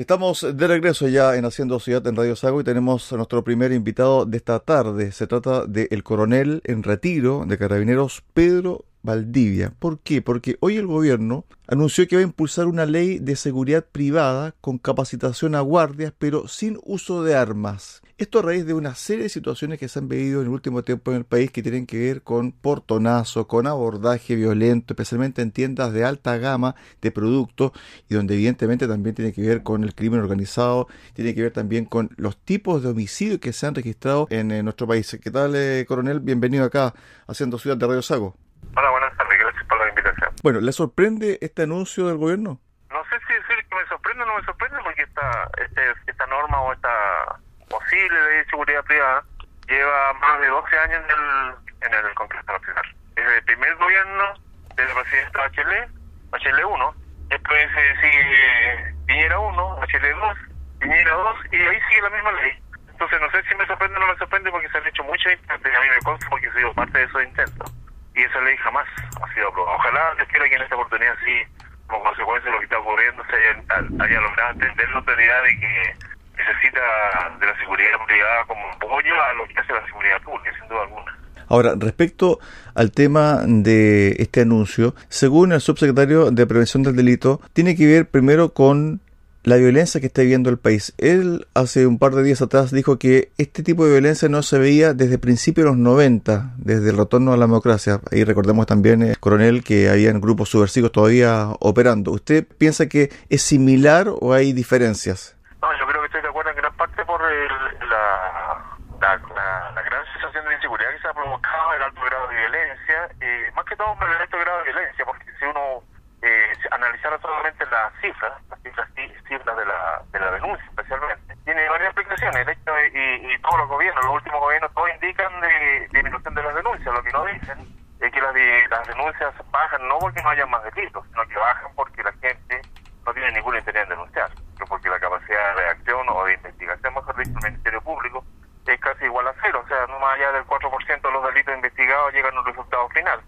Estamos de regreso ya en Haciendo Ciudad en Radio Sago y tenemos a nuestro primer invitado de esta tarde. Se trata del coronel en retiro de Carabineros Pedro Valdivia. ¿Por qué? Porque hoy el gobierno anunció que va a impulsar una ley de seguridad privada con capacitación a guardias, pero sin uso de armas. Esto a raíz de una serie de situaciones que se han vivido en el último tiempo en el país que tienen que ver con portonazo, con abordaje violento, especialmente en tiendas de alta gama de productos y donde evidentemente también tiene que ver con el crimen organizado, tiene que ver también con los tipos de homicidios que se han registrado en, nuestro país. ¿Qué tal, eh, coronel? Bienvenido acá, haciendo Ciudad de Radio Sago. Hola, buenas tardes, gracias por la invitación. Bueno, ¿le sorprende este anuncio del gobierno? No sé si decir que me sorprende o no me sorprende porque esta, este, esta norma o esta posible ley de seguridad privada lleva más de 12 años en el, en el Congreso Nacional. Desde el primer gobierno del presidente Bachelet, Bachelet 1, después eh, sigue Piñera 1, Bachelet 2, Piñera 2 y ahí sigue la misma ley. Entonces no sé si me sorprende o no me sorprende porque se han hecho muchos intentos y a mí me consta porque sido parte de esos intentos y esa ley jamás ha sido aprobada. Ojalá Dios quiera que en esta oportunidad sí, como consecuencia de lo que está ocurriendo, se haya, haya logrado entender la autoridad de que necesita de la seguridad privada como apoyo a lo que hace la seguridad pública, sin duda alguna. Ahora, respecto al tema de este anuncio, según el subsecretario de Prevención del Delito, tiene que ver primero con la violencia que está viviendo el país. Él hace un par de días atrás dijo que este tipo de violencia no se veía desde principios de los 90, desde el retorno a la democracia. Ahí recordemos también, eh, coronel, que habían grupos subversivos todavía operando. ¿Usted piensa que es similar o hay diferencias? No, yo creo que estoy de acuerdo en gran parte por la, la, gran sensación de inseguridad que se ha provocado, el alto grado de violencia, eh, más que todo el alto grado de violencia, porque si uno eh, analizara solamente las cifras, las cifras, cifras de, la, de la denuncia especialmente, tiene varias explicaciones. El hecho y, todos los gobiernos, los últimos gobiernos, todos indican de disminución de las denuncias. Lo que no dicen es que las, las denuncias bajan no porque no haya más delitos, sino que bajan porque la gente no tiene ningún interés en denunciar, pero porque la capacidad de reacción o de investigación, mejor dicho, del Ministerio Público es casi igual a cero, o sea, no más allá del 4% de los delitos investigados llegan a un resultado final.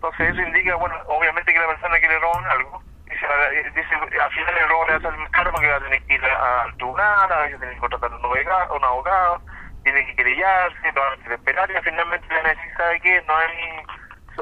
Entonces eso indica, bueno, obviamente que la persona que le roban algo, dice, dice al final el robo le va a salir más caro porque va a tener que ir al tribunal, a veces tiene que contratar un abogado, un abogado tiene que querellarse, va a esperar y finalmente la necesidad de que no hay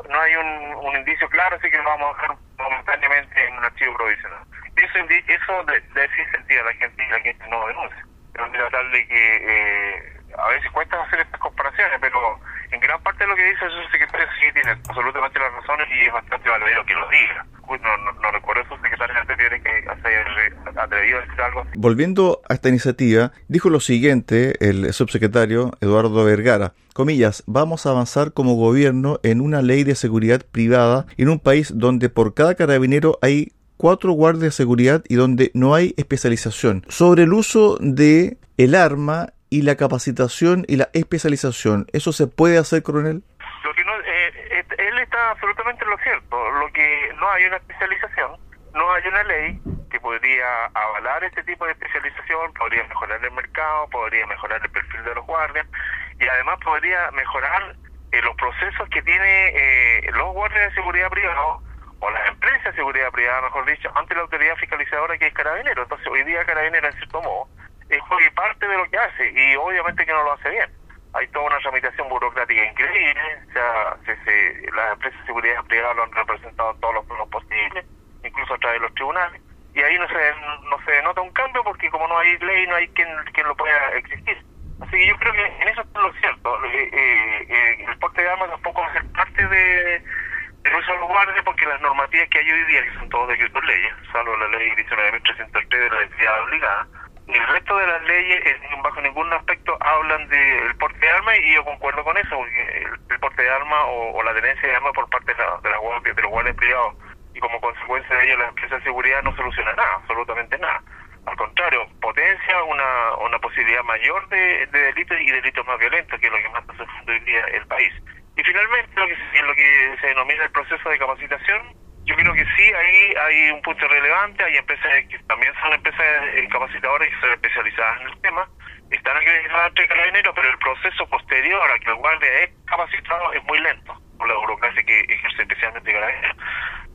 no hay un, indicio claro, así que lo vamos a dejar momentáneamente en un archivo provisional. Eso, eso de, de sentido a la gente y la gente no denuncia. Pero de que eh, a veces cuesta hacer estas comparaciones, pero en gran parte de lo que dice el subsecretario sí tiene absolutamente las razones y es bastante valioso que lo diga. No, no, no recuerdo a secretarios anteriores que se atrevido a decir algo. Volviendo a esta iniciativa, dijo lo siguiente el subsecretario Eduardo Vergara. Comillas, vamos a avanzar como gobierno en una ley de seguridad privada en un país donde por cada carabinero hay cuatro guardias de seguridad y donde no hay especialización. Sobre el uso de el arma y la capacitación y la especialización. ¿Eso se puede hacer, coronel? Lo que no, eh, él está absolutamente en lo cierto. Lo que no hay una especialización, no hay una ley que podría avalar este tipo de especialización, podría mejorar el mercado, podría mejorar el perfil de los guardias y además podría mejorar eh, los procesos que tiene eh, los guardias de seguridad privados o las empresas de seguridad privada, mejor dicho, ante la autoridad fiscalizadora que es Carabinero. Entonces, hoy día Carabinero, en cierto modo, es parte de lo que hace y obviamente que no lo hace bien. Hay toda una tramitación burocrática increíble, o sea, se, las empresas de seguridad privada lo han representado en todos los planos posibles, incluso a través de los tribunales, y ahí no se, no se denota un cambio porque como no hay ley, no hay quien, quien lo pueda existir. Así que yo creo que en eso está lo cierto. Eh, eh, eh, el porte de armas tampoco va a ser parte de, de los guardias porque las normativas que hay hoy día, que son todos decretos leyes, salvo la ley 19.303 de la identidad obligada, el resto de las leyes, eh, bajo ningún aspecto, hablan del porte de armas y yo concuerdo con eso, porque el, porte de armas o, la tenencia de armas por parte de, la, de, la de los guardias privados y como consecuencia de ello la empresa de seguridad no soluciona nada, absolutamente nada. Al contrario, potencia una, una posibilidad mayor de, delitos y delitos más violentos, que es lo que más está sufriendo hoy día el país. Y finalmente, lo que, lo que se denomina el proceso de capacitación, creo que sí, ahí hay un punto relevante, hay empresas que también son empresas eh, capacitadoras y son especializadas en el tema, están acreditadas entre carabineros, pero el proceso posterior a que el guardia es capacitado es muy lento, por la burocracia que ejerce especialmente carabineros.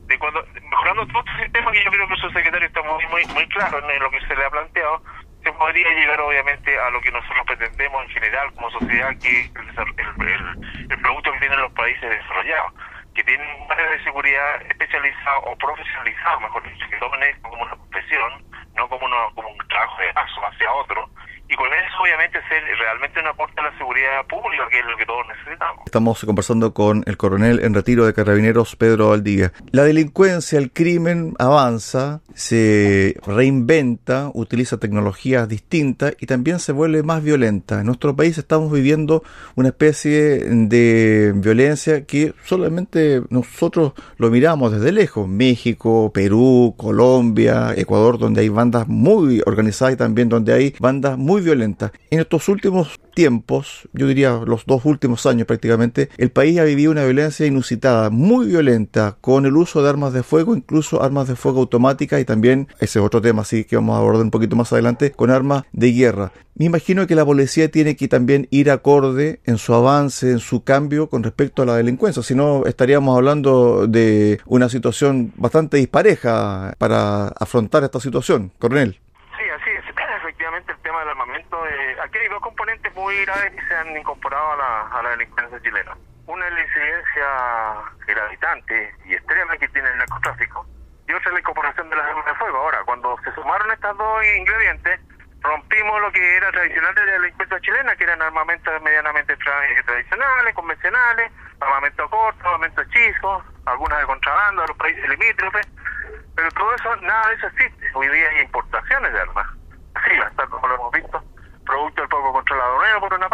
de cuando mejorando todo este sistema que yo creo que su secretario está muy muy muy claro en lo que se le ha planteado se podría llegar obviamente a lo que nosotros pretendemos en general como sociedad que el, el, el producto que tienen los países desarrollados que tienen áreas de seguridad especializado o profesionalizado mejor dicho que tomen esto como una profesión no como, uno, como un trabajo de paso hacia otro y con eso obviamente ser realmente un aporte a la seguridad pública, que es lo que todos necesitamos. Estamos conversando con el coronel en retiro de Carabineros, Pedro Valdivia. La delincuencia, el crimen avanza, se reinventa, utiliza tecnologías distintas y también se vuelve más violenta. En nuestro país estamos viviendo una especie de violencia que solamente nosotros lo miramos desde lejos. México, Perú, Colombia, Ecuador, donde hay bandas muy organizadas y también donde hay bandas muy violenta. En estos últimos tiempos, yo diría los dos últimos años prácticamente, el país ha vivido una violencia inusitada, muy violenta, con el uso de armas de fuego, incluso armas de fuego automáticas y también, ese es otro tema así que vamos a abordar un poquito más adelante, con armas de guerra. Me imagino que la policía tiene que también ir acorde en su avance, en su cambio con respecto a la delincuencia, si no estaríamos hablando de una situación bastante dispareja para afrontar esta situación, coronel aquí hay dos componentes muy graves que se han incorporado a la, a la delincuencia chilena. Una es la incidencia gravitante y extrema que tiene el narcotráfico y otra es la incorporación de las armas de fuego. Ahora, cuando se sumaron estas dos ingredientes, rompimos lo que era tradicional de la delincuencia chilena, que eran armamentos medianamente tradicionales, convencionales, armamento corto, armamento hechizo, algunas de contrabando de los países limítrofes, pero todo eso, nada de eso existe. Hoy día hay importaciones de armas, así, tal como lo hemos visto, producto del poco controlado por una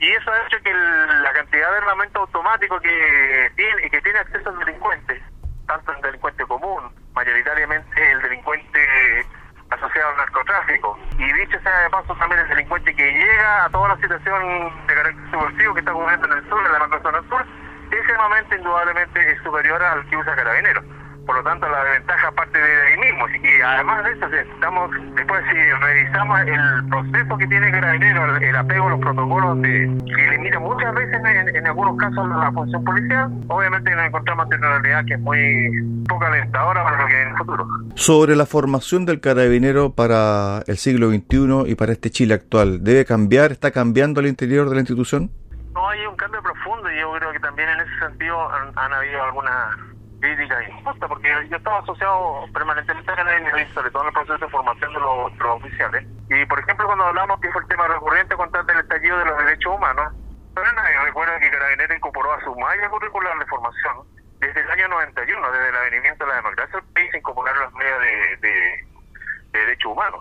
y eso ha hecho que la cantidad de armamento automático que tiene que tiene acceso al delincuente, tanto el delincuente común, mayoritariamente el delincuente asociado al narcotráfico, y dicho sea de paso también el delincuente que llega a toda la situación de carácter subversivo que está ocurriendo en el sur, en la macrozona sur, ese armamento indudablemente es superior al que usa Carabineros por lo tanto la desventaja parte de ahí mismo. Y además de eso, estamos, después si revisamos el proceso que tiene Carabineros, el, apego a los protocolos de, que limita muchas veces en, algunos casos la función policial, obviamente nos encontramos ante una realidad que es muy poco alentadora para lo que en el futuro. Sobre la formación del carabinero para el siglo XXI y para este Chile actual, ¿debe cambiar? ¿Está cambiando al interior de la institución? No, hay un cambio profundo y yo creo que también en ese sentido han, han habido algunas crítica injusta, porque yo estaba asociado permanentemente a la sobre todo en el proceso de formación de los, oficiales. Y, por ejemplo, cuando hablamos que fue el tema recurrente contra el estallido de los derechos humanos, pero recuerda que Carabinero incorporó a su malla curricular de formación desde el año 91, desde el avenimiento de la democracia el país, incorporaron las medidas de, de, derechos humanos.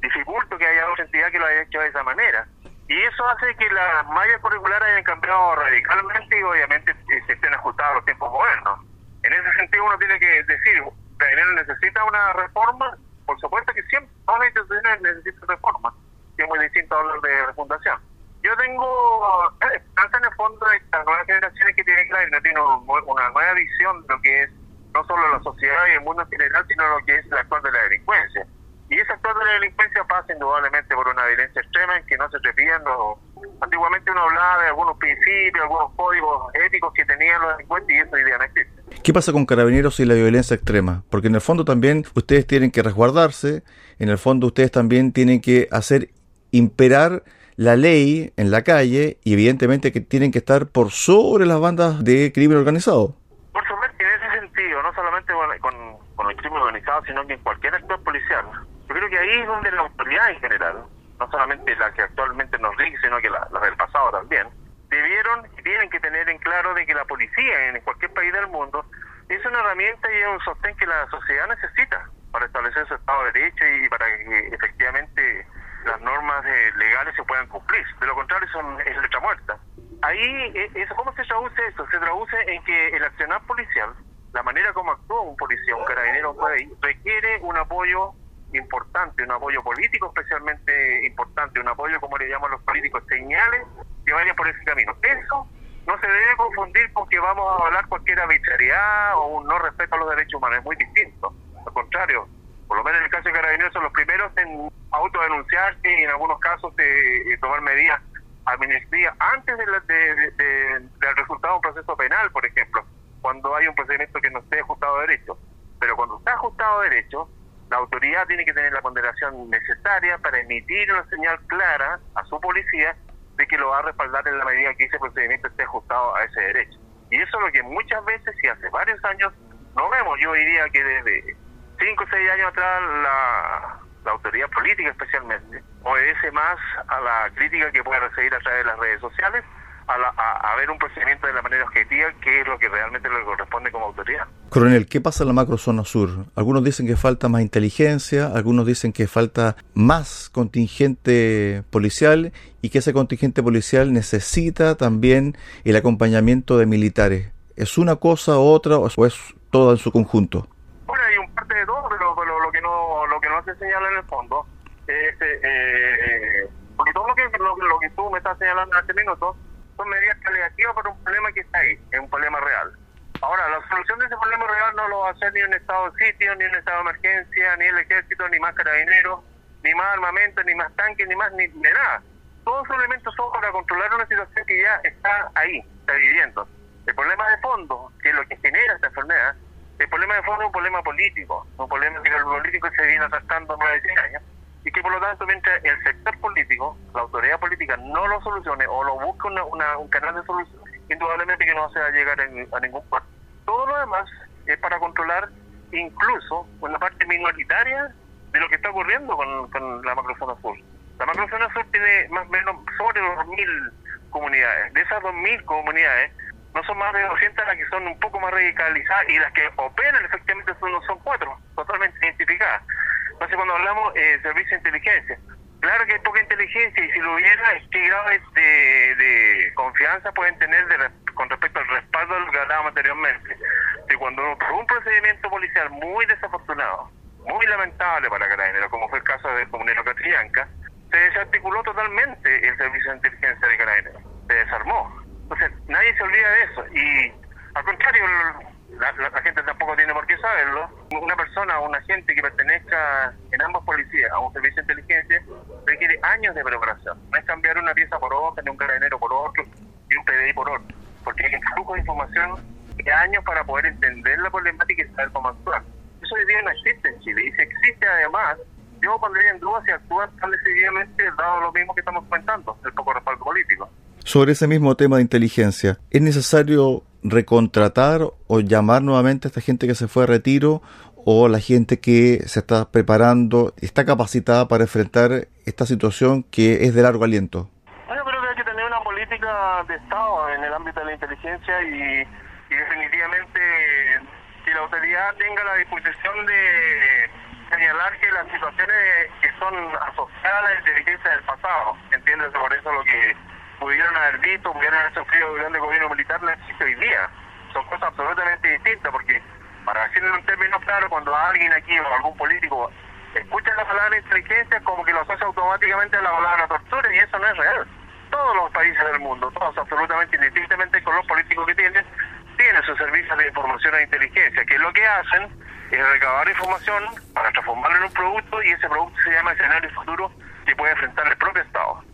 Dificulto que haya otra entidad que lo haya hecho de esa manera. Y eso hace que las mallas curriculares hayan cambiado radicalmente y obviamente eh, se estén ajustadas a los tiempos modernos. En ese sentido uno tiene que decir, Carabineros necesita una reforma, por supuesto que siempre todas las instituciones necesitan reforma, que es muy distinto a hablar de refundación. Yo tengo esperanza en el fondo de estas nuevas generaciones que tienen Carabineros, tiene una nueva visión de lo que es no solo la sociedad y el mundo en general, sino lo que es la actual de la delincuencia. Y esa actual de la delincuencia pasa indudablemente por una violencia extrema en que no se repiten Antiguamente uno hablaba de algunos principios, algunos códigos éticos que tenían los delincuentes y eso hoy día no existe. ¿Qué pasa con carabineros y la violencia extrema? Porque en el fondo también ustedes tienen que resguardarse, en el fondo ustedes también tienen que hacer imperar la ley en la calle y evidentemente que tienen que estar por sobre las bandas de crimen organizado. Por supuesto, en ese sentido, no solamente con, el crimen organizado, sino que en cualquier actor policial. Yo creo que ahí es donde la autoridad en general, no solamente la que actualmente nos rige, sino que la, la del pasado también, debieron y tienen que tener en claro de que la policía en cualquier país del mundo es una herramienta y es un sostén que la sociedad necesita para establecer su Estado de Derecho y para que efectivamente las normas eh, legales se puedan cumplir. De lo contrario, son, es letra muerta. Ahí, e, eso, ¿cómo se traduce esto? Se traduce en que el accionar policial, la manera como actúa un policía, un carabinero, un requiere un apoyo importante, un apoyo político especialmente importante, un apoyo, como le llaman los políticos, señales que vayan por ese camino. Eso no se debe confundir con que vamos a hablar cualquier arbitrariedad o un no respeto a los derechos humanos, es muy distinto. Al contrario, por lo menos en el caso de Carabineros son los primeros en autodenunciarse y en algunos casos de, tomar medidas administrativas antes de del resultado de un proceso penal, por ejemplo, cuando hay un procedimiento que no esté ajustado a derecho. Pero cuando está ajustado a derecho, la autoridad tiene que tener la ponderación necesaria para emitir una señal clara a su policía de que lo va a respaldar en la medida que ese procedimiento esté ajustado a ese derecho. Y eso es lo que muchas veces y hace varios años no vemos. Yo diría que desde 5 o 6 años atrás la, la autoridad política especialmente obedece más a la crítica que puede recibir a través de las redes sociales a, ver un procedimiento de la manera objetiva, que es lo que realmente le corresponde como autoridad. Coronel, ¿qué pasa en la macrozona sur? Algunos dicen que falta más inteligencia, algunos dicen que falta más contingente policial y que ese contingente policial necesita también el acompañamiento de militares. ¿Es una cosa u otra o es todo en su conjunto? Bueno, hay un parte de todo, pero, lo que no lo que no se señala en el fondo es eh, eh, porque todo lo que, lo que tú me estás señalando en este minuto son medidas paliativas para un problema que está ahí, es un problema real. Ahora, la solución de ese problema real no lo va a hacer ni un estado de sitio, ni un estado de emergencia, ni el ejército, ni más carabineros, ni más armamento, ni más tanques, ni más, ni de nada. Todos esos elementos son para controlar una situación que ya está ahí, está viviendo. El problema de fondo, que es lo que genera esta enfermedad, el problema de fondo es un problema político, un problema que el político se viene atrasando nueve años y que por lo tanto mientras el sector político, la autoridad política no lo solucione o lo busque un canal de solución, indudablemente que no se va a llegar a ningún puerto. Todo lo demás es para controlar incluso una parte minoritaria de lo que está ocurriendo con, la macrozona sur. La macrozona sur tiene más o menos sobre 2.000 comunidades. De esas 2.000 comunidades, no son más de 200 las que son un poco más radicalizadas y las que operan efectivamente son, son cuatro, totalmente identificadas. Entonces, cuando hablamos de eh, servicio de inteligencia, claro que hay poca inteligencia y si lo hubiera, ¿qué grados de, confianza pueden tener con respecto al respaldo de que hablábamos anteriormente? De cuando un procedimiento policial muy desafortunado, muy lamentable para Carabineros, como fue el caso de Comunero Catrillanca, se desarticuló totalmente el servicio de inteligencia de Carabineros, se desarmó. Entonces, nadie se olvida de eso. Y al contrario, la, gente tampoco tiene por qué saberlo. Una persona o un agente que pertenezca en ambos policías a un servicio de inteligencia requiere años de preparación. No es cambiar una pieza por otra, ni un carabinero por otro, y un PDI por otro. Porque hay un flujo de información de años para poder entender la problemática y saber cómo actuar. Eso hoy día no existe en Chile. Y si existe además, yo pondría en duda si actúa tan decididamente dado lo mismo que estamos comentando, el poco respaldo político. Sobre ese mismo tema de inteligencia, ¿es necesario recontratar o llamar nuevamente a esta gente que se fue a retiro o la gente que se está preparando, está capacitada para enfrentar esta situación que es de largo aliento? Bueno, creo que hay que tener una política de Estado en el ámbito de la inteligencia y, definitivamente que la autoridad tenga la disposición de señalar que las situaciones que son asociadas a la inteligencia del pasado, entiendes, por eso lo que pudieron haber visto, pudieron haber sufrido durante el gobierno militar, no existe hoy día. Son cosas absolutamente distintas, porque, para decirlo en términos claros, cuando alguien aquí o algún político escucha la palabra inteligencia, como que lo asocia automáticamente a la palabra tortura, y eso no es real. Todos los países del mundo, todos absolutamente indistintamente con los políticos que tienen, tienen sus servicios de información e inteligencia, que lo que hacen es recabar información para transformarlo en un producto y ese producto se llama escenario futuro que puede enfrentar el propio Estado.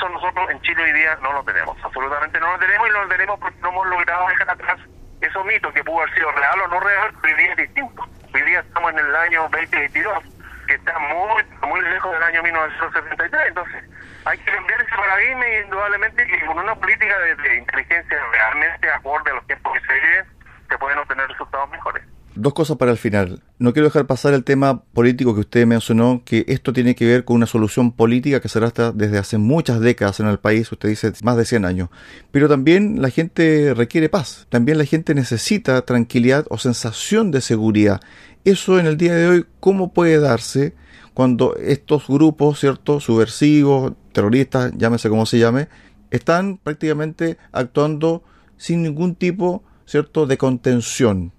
Eso nosotros en Chile hoy día no lo tenemos, absolutamente no lo tenemos y no lo tenemos porque no hemos logrado dejar atrás esos mitos que pudo haber sido real o no real, hoy día es distinto. Hoy día estamos en el año 2022, que está muy, muy lejos del año 1973, entonces hay que cambiar ese paradigma y indudablemente que con una política de, inteligencia realmente acorde a los tiempos que se viven, se pueden obtener resultados mejores. Dos cosas para el final. No quiero dejar pasar el tema político que usted mencionó, que esto tiene que ver con una solución política que se arrastra desde hace muchas décadas en el país, usted dice más de 100 años. Pero también la gente requiere paz, también la gente necesita tranquilidad o sensación de seguridad. Eso en el día de hoy, ¿cómo puede darse cuando estos grupos, ¿cierto?, subversivos, terroristas, llámese como se llame, están prácticamente actuando sin ningún tipo, ¿cierto?, de contención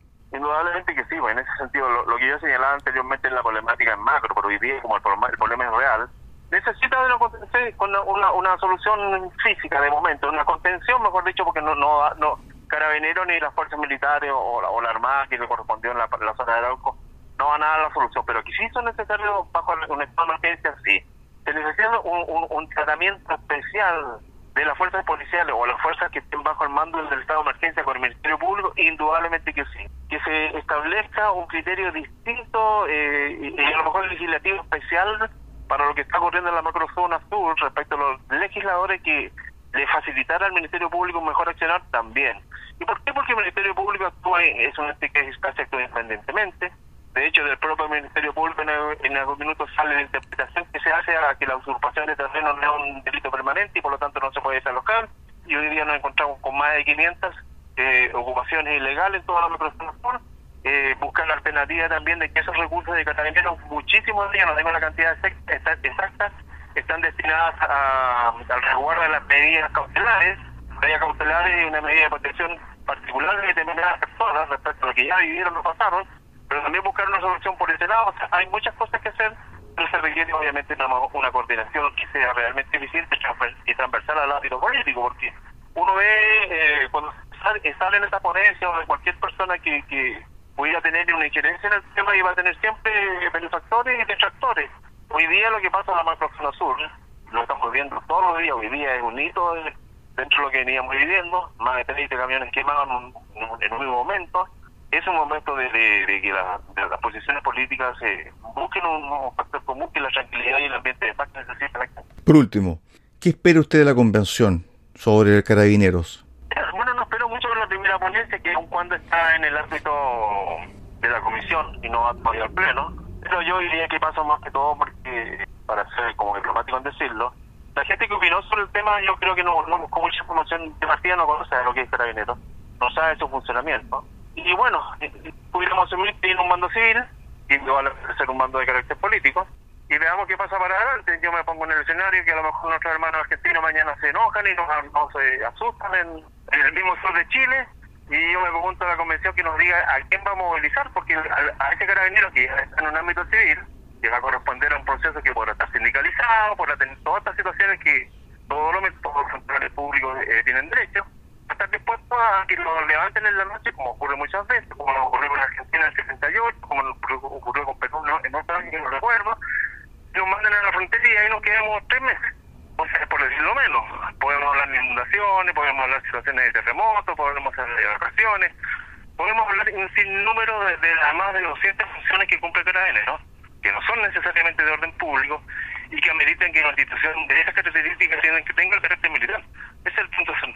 Que sí, pues, en ese sentido, lo, que yo señalaba anteriormente en la problemática en macro, pero hoy día como el problema, el problema es real, necesita de una, una, una, solución física de momento, una contención, mejor dicho, porque no no no Carabineros ni las fuerzas militares o, la, Armada que le correspondió en la, zona de Arauco no van a dar la solución, pero que sí son necesarios bajo un de emergencia, sí. Se necesita un, un, tratamiento especial de las fuerzas policiales o las fuerzas que estén bajo el mando del estado de emergencia con el Ministerio Público, indudablemente que sí. Que se establezca un criterio distinto eh, y a lo mejor legislativo especial para lo que está ocurriendo en la macrozona sur respecto a los legisladores que le facilitara al Ministerio Público un mejor accionar también. ¿Y por qué? Porque el Ministerio Público actúa, es un ente que actúa independientemente. De hecho, del propio Ministerio Público en, algún minuto sale la interpretación que se hace a que la usurpación de terreno no es un delito permanente y por lo tanto no se puede desalojar. Y hoy día nos encontramos con más de 500 eh, ocupaciones ilegales en toda la sur eh, buscar la alternativa también de que esos recursos de carabineros, muchísimos de ellos, no tengo la cantidad exacta, están destinadas a, al resguardo de las medidas cautelares, medidas cautelares y una medida de protección particular de determinadas personas respecto a lo que ya vivieron o pasaron, pero también buscar una solución por ese lado. O sea, hay muchas cosas que hacer, pero se requiere obviamente una, una coordinación que sea realmente eficiente y transversal al ámbito político, porque uno ve eh, cuando sale, sale en esta ponencia o de cualquier persona que, que voy a tener una injerencia en el tema y va a tener siempre benefactores y detractores. Hoy día lo que pasa en la macrozona sur, lo estamos viendo todos los días, hoy día es un hito dentro de lo que veníamos viviendo, más de 30 camiones quemados en un, mismo momento. Es un momento de, que las posiciones políticas eh, busquen un, factor común que la tranquilidad y el ambiente de paz necesita la Por último, ¿qué espera usted de la convención sobre carabineros? primera ponencia, que aun cuando está en el ámbito de la comisión y no ha podido al pleno, pero yo diría que pasa más que todo porque, para ser como diplomático en decirlo, la gente que opinó sobre el tema yo creo que no, no buscó mucha información de partida, no conoce lo que es Carabinero, no sabe su funcionamiento. Y bueno, pudiéramos asumir que tiene un mando civil, y va a ser un mando de carácter político, y veamos qué pasa para adelante. Yo me pongo en el escenario que a lo mejor nuestros hermanos argentinos mañana se enojan y nos, nos asustan en, el mismo sur de Chile. Y yo me pregunto a la convención que nos diga a quién va a movilizar, porque a, ese carabinero que está en un ámbito civil, que va a corresponder a un proceso que podrá estar sindicalizado, podrá tener todas estas situaciones que todos los, funcionarios públicos eh, tienen derecho, a estar dispuestos a que lo levanten en la noche, como ocurre muchas veces, como ocurrió con Argentina en el 78, como ocurrió con Perú en otros años, no recuerdo, nos manden a la frontera y ahí nos quedamos tres meses. O sea, por decirlo menos. Podemos hablar de inundaciones, podemos hablar de situaciones de terremotos, podemos hablar de vacaciones, podemos hablar un sinnúmero de, de las más de 200 funciones que cumple Carabinero, ¿no? que no son necesariamente de orden público y que ameriten que una institución de esas características tenga el carácter militar. Ese es el punto central.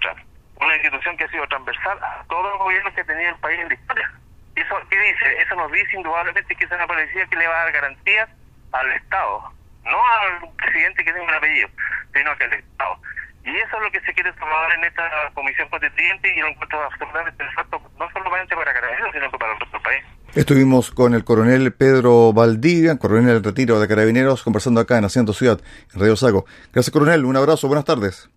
Que a todos los gobiernos que tenido el país en la historia. ¿Eso qué dice? Eso nos dice indudablemente que es una policía que le va a dar garantías al Estado, no al presidente que tenga un apellido, sino al Estado. Y eso es lo que se quiere tomar en esta comisión constituyente y lo encuentro absolutamente exacto, no solamente para Carabineros, sino para el resto del país. Estuvimos con el coronel Pedro Valdivia, coronel del retiro de Carabineros, conversando acá en Haciendo Ciudad, en Radio Sago. Gracias, coronel. Un abrazo. Buenas tardes.